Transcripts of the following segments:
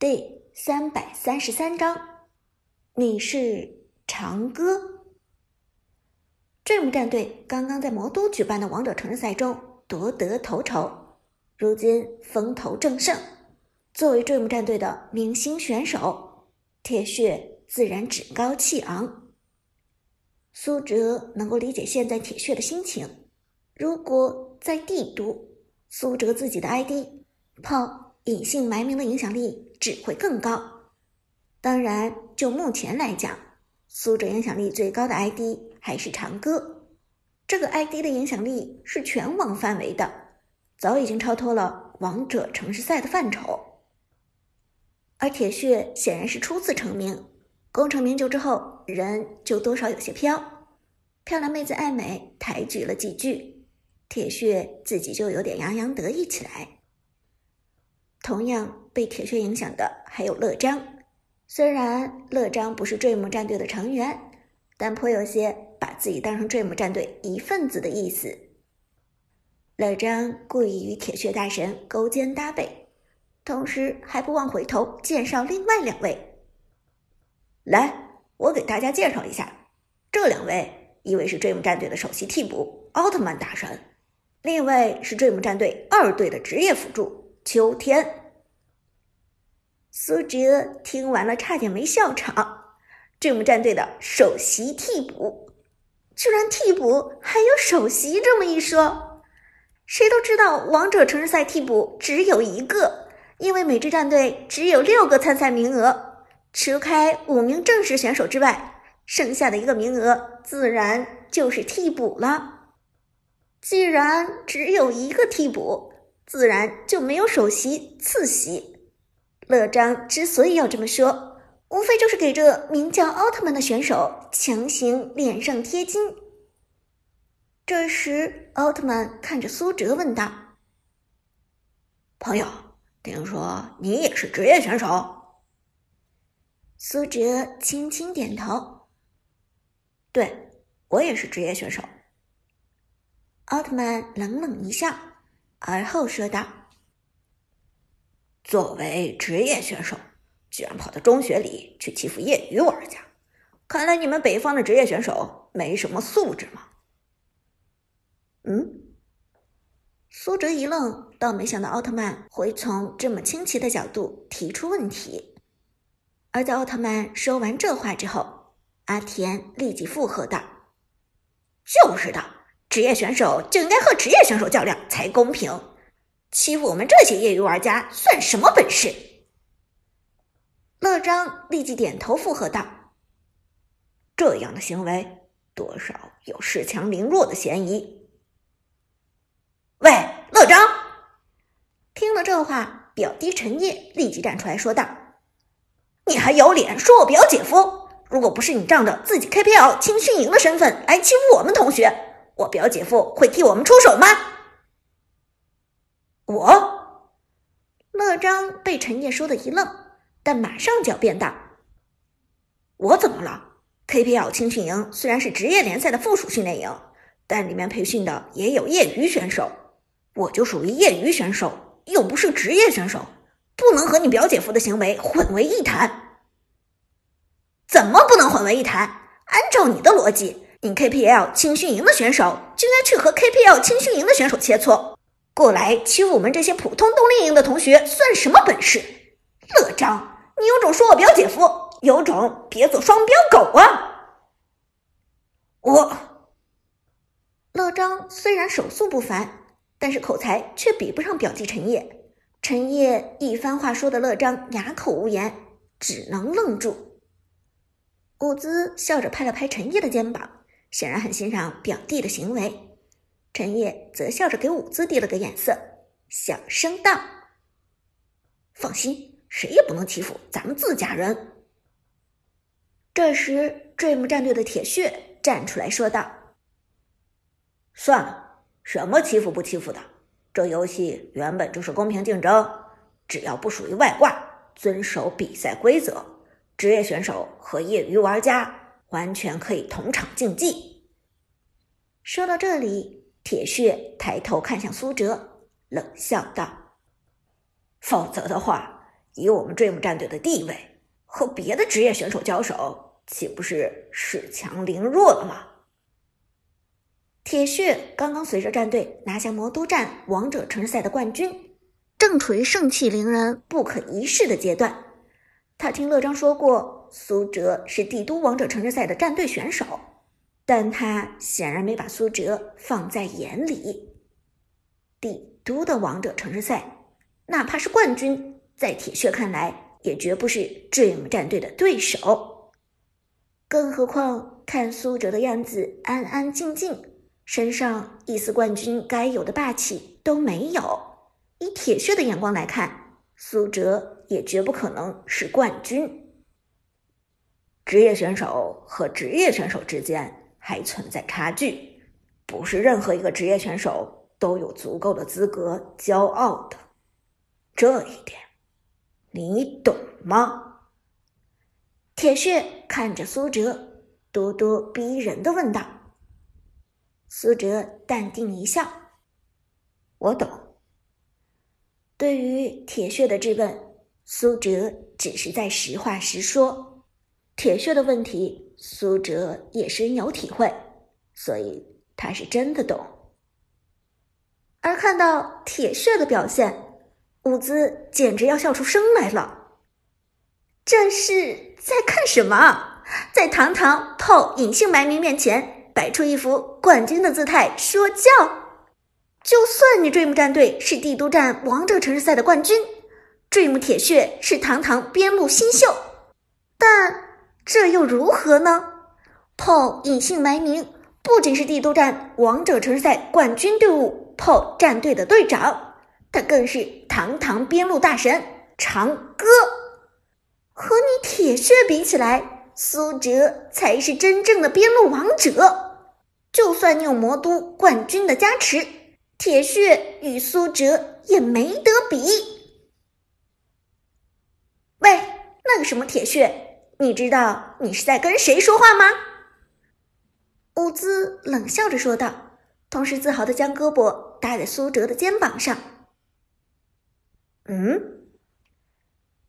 第三百三十三章，你是长歌。Dream 战队刚刚在魔都举办的王者城市赛中夺得头筹，如今风头正盛。作为 Dream 战队的明星选手，铁血自然趾高气昂。苏哲能够理解现在铁血的心情。如果在帝都，苏哲自己的 ID 炮隐姓埋名的影响力。只会更高。当然，就目前来讲，苏哲影响力最高的 ID 还是长歌。这个 ID 的影响力是全网范围的，早已经超脱了王者城市赛的范畴。而铁血显然是初次成名，功成名就之后，人就多少有些飘。漂亮妹子爱美，抬举了几句，铁血自己就有点洋洋得意起来。同样被铁血影响的还有乐章，虽然乐章不是 Dream 战队的成员，但颇有些把自己当成 Dream 战队一份子的意思。乐章故意与铁血大神勾肩搭背，同时还不忘回头介绍另外两位。来，我给大家介绍一下，这两位，一位是 Dream 战队的首席替补奥特曼大神，另一位是 Dream 战队二队的职业辅助秋天。苏哲听完了，差点没笑场。这么战队的首席替补，居然替补还有首席这么一说。谁都知道，王者城市赛替补只有一个，因为每支战队只有六个参赛名额，除开五名正式选手之外，剩下的一个名额自然就是替补了。既然只有一个替补，自然就没有首席、次席。乐章之所以要这么说，无非就是给这名叫奥特曼的选手强行脸上贴金。这时，奥特曼看着苏哲问道：“朋友，听说你也是职业选手？”苏哲轻轻点头：“对，我也是职业选手。”奥特曼冷冷一笑，而后说道。作为职业选手，居然跑到中学里去欺负业余玩家，看来你们北方的职业选手没什么素质嘛？嗯，苏哲一愣，倒没想到奥特曼会从这么清奇的角度提出问题。而在奥特曼说完这话之后，阿田立即附和道：“就是的，职业选手就应该和职业选手较量才公平。”欺负我们这些业余玩家算什么本事？乐章立即点头附和道：“这样的行为多少有恃强凌弱的嫌疑。”喂，乐章！听了这话，表弟陈烨立即站出来说道：“你还有脸说我表姐夫？如果不是你仗着自己 KPL 青训营的身份来欺负我们同学，我表姐夫会替我们出手吗？”我乐章被陈烨说的一愣，但马上狡辩道：“我怎么了？KPL 青训营虽然是职业联赛的附属训练营，但里面培训的也有业余选手，我就属于业余选手，又不是职业选手，不能和你表姐夫的行为混为一谈。怎么不能混为一谈？按照你的逻辑，你 KPL 青训营的选手就应该去和 KPL 青训营的选手切磋。”过来欺负我们这些普通冬令营的同学，算什么本事？乐章，你有种说我表姐夫，有种别做双标狗啊！我乐章虽然手速不凡，但是口才却比不上表弟陈烨。陈烨一番话说的乐章哑口无言，只能愣住。伍兹笑着拍了拍陈烨的肩膀，显然很欣赏表弟的行为。陈烨则笑着给伍兹递了个眼色，小声道：“放心，谁也不能欺负咱们自家人。”这时，Dream 战队的铁血站出来说道：“算了，什么欺负不欺负的，这游戏原本就是公平竞争，只要不属于外挂，遵守比赛规则，职业选手和业余玩家完全可以同场竞技。”说到这里。铁血抬头看向苏哲，冷笑道：“否则的话，以我们 Dream 战队的地位，和别的职业选手交手，岂不是恃强凌弱了吗？铁血刚刚随着战队拿下魔都站王者城市赛的冠军，正处于盛气凌人、不可一世的阶段。他听乐章说过，苏哲是帝都王者城市赛的战队选手，但他显然没把苏哲放在眼里。帝都的王者城市赛，哪怕是冠军，在铁血看来也绝不是 Dream 战队的对手。更何况看苏哲的样子，安安静静。身上一丝冠军该有的霸气都没有。以铁血的眼光来看，苏哲也绝不可能是冠军。职业选手和职业选手之间还存在差距，不是任何一个职业选手都有足够的资格骄傲的。这一点，你懂吗？铁血看着苏哲，咄咄逼人的问道。苏哲淡定一笑：“我懂。”对于铁血的质问，苏哲只是在实话实说。铁血的问题，苏哲也深有体会，所以他是真的懂。而看到铁血的表现，伍兹简直要笑出声来了。这是在看什么？在堂堂泡隐姓埋名面前？摆出一副冠军的姿态说教，就算你 Dream 战队是帝都站王者城市赛的冠军，Dream 铁血是堂堂边路新秀，但这又如何呢？PO 隐姓埋名，不仅是帝都站王者城市赛冠军队伍 PO 战队的队长，他更是堂堂边路大神长歌。和你铁血比起来，苏哲才是真正的边路王者。就算你有魔都冠军的加持，铁血与苏哲也没得比。喂，那个什么铁血，你知道你是在跟谁说话吗？乌兹冷笑着说道，同时自豪的将胳膊搭在苏哲的肩膀上。嗯，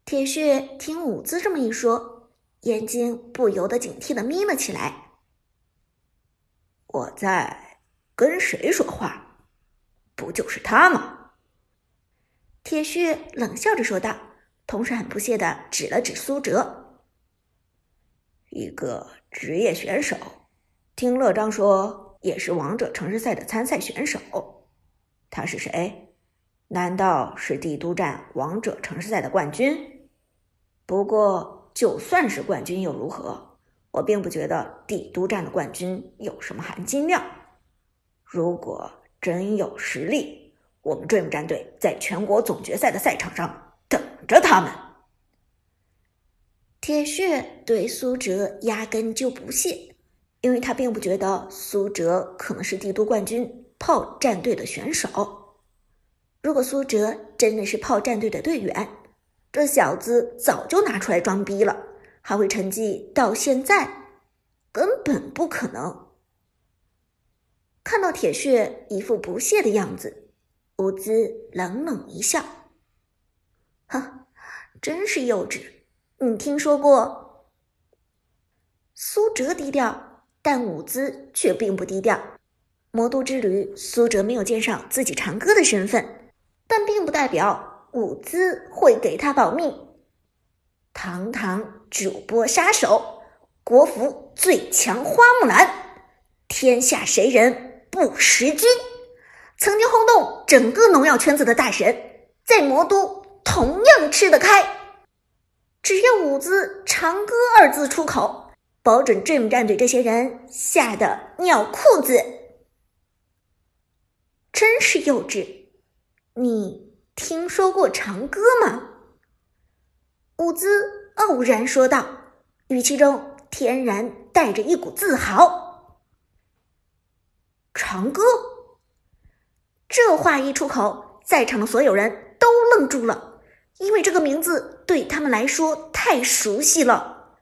铁血听伍兹这么一说，眼睛不由得警惕的眯了起来。我在跟谁说话？不就是他吗？铁血冷笑着说道，同时很不屑的指了指苏哲。一个职业选手，听乐章说也是王者城市赛的参赛选手。他是谁？难道是帝都站王者城市赛的冠军？不过就算是冠军又如何？我并不觉得帝都站的冠军有什么含金量。如果真有实力，我们 Dream 战队在全国总决赛的赛场上等着他们。铁血对苏哲压根就不屑，因为他并不觉得苏哲可能是帝都冠军炮战队的选手。如果苏哲真的是炮战队的队员，这小子早就拿出来装逼了。还会沉寂到现在，根本不可能。看到铁血一副不屑的样子，伍兹冷冷一笑：“哼，真是幼稚。你听说过？”苏哲低调，但伍兹却并不低调。魔都之旅，苏哲没有介绍自己长歌的身份，但并不代表伍兹会给他保密。堂堂主播杀手，国服最强花木兰，天下谁人不识君？曾经轰动整个农药圈子的大神，在魔都同样吃得开。只要伍兹“长歌”二字出口，保准 Dream 战队这些人吓得尿裤子。真是幼稚！你听说过长歌吗？伍兹傲然说道，语气中天然带着一股自豪。长歌，这话一出口，在场的所有人都愣住了，因为这个名字对他们来说太熟悉了。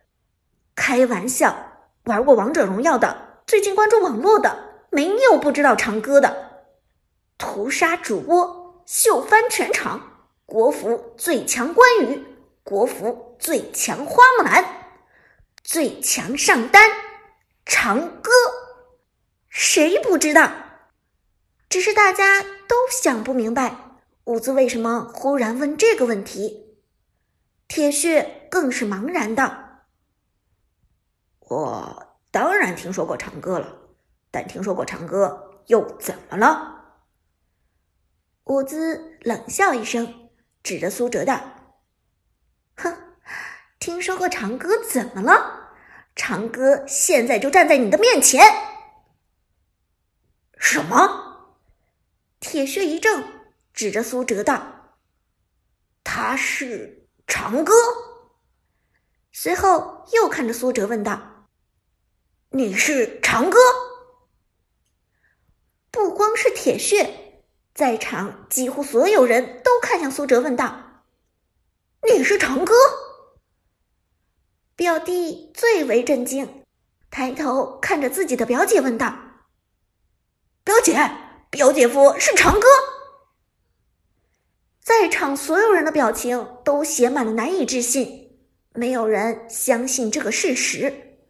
开玩笑，玩过王者荣耀的，最近关注网络的，没有不知道长歌的。屠杀主播，秀翻全场，国服最强关羽。国服最强花木兰，最强上单长歌，谁不知道？只是大家都想不明白，伍兹为什么忽然问这个问题。铁血更是茫然道：“我当然听说过长歌了，但听说过长歌又怎么了？”伍兹冷笑一声，指着苏哲道：“哼，听说过长歌怎么了？长歌现在就站在你的面前。”什么？铁血一怔，指着苏哲道：“他是长歌。”随后又看着苏哲问道：“你是长歌？”不光是铁血，在场几乎所有人都看向苏哲问道：“你是长歌？”表弟最为震惊，抬头看着自己的表姐问道：“表姐？”表姐夫是长歌，在场所有人的表情都写满了难以置信，没有人相信这个事实。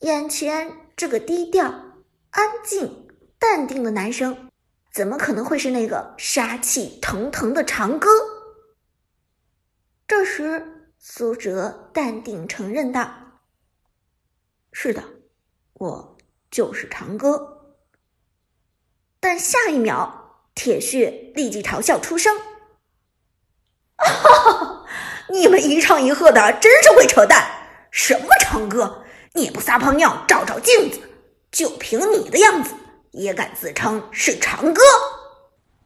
眼前这个低调、安静、淡定的男生，怎么可能会是那个杀气腾腾的长歌？这时，苏哲淡定承认道：“是的，我就是长歌。”但下一秒，铁血立即嘲笑出声：“哈哈，你们一唱一和的，真是会扯淡！什么长歌，你不撒泡尿照照镜子，就凭你的样子，也敢自称是长歌？”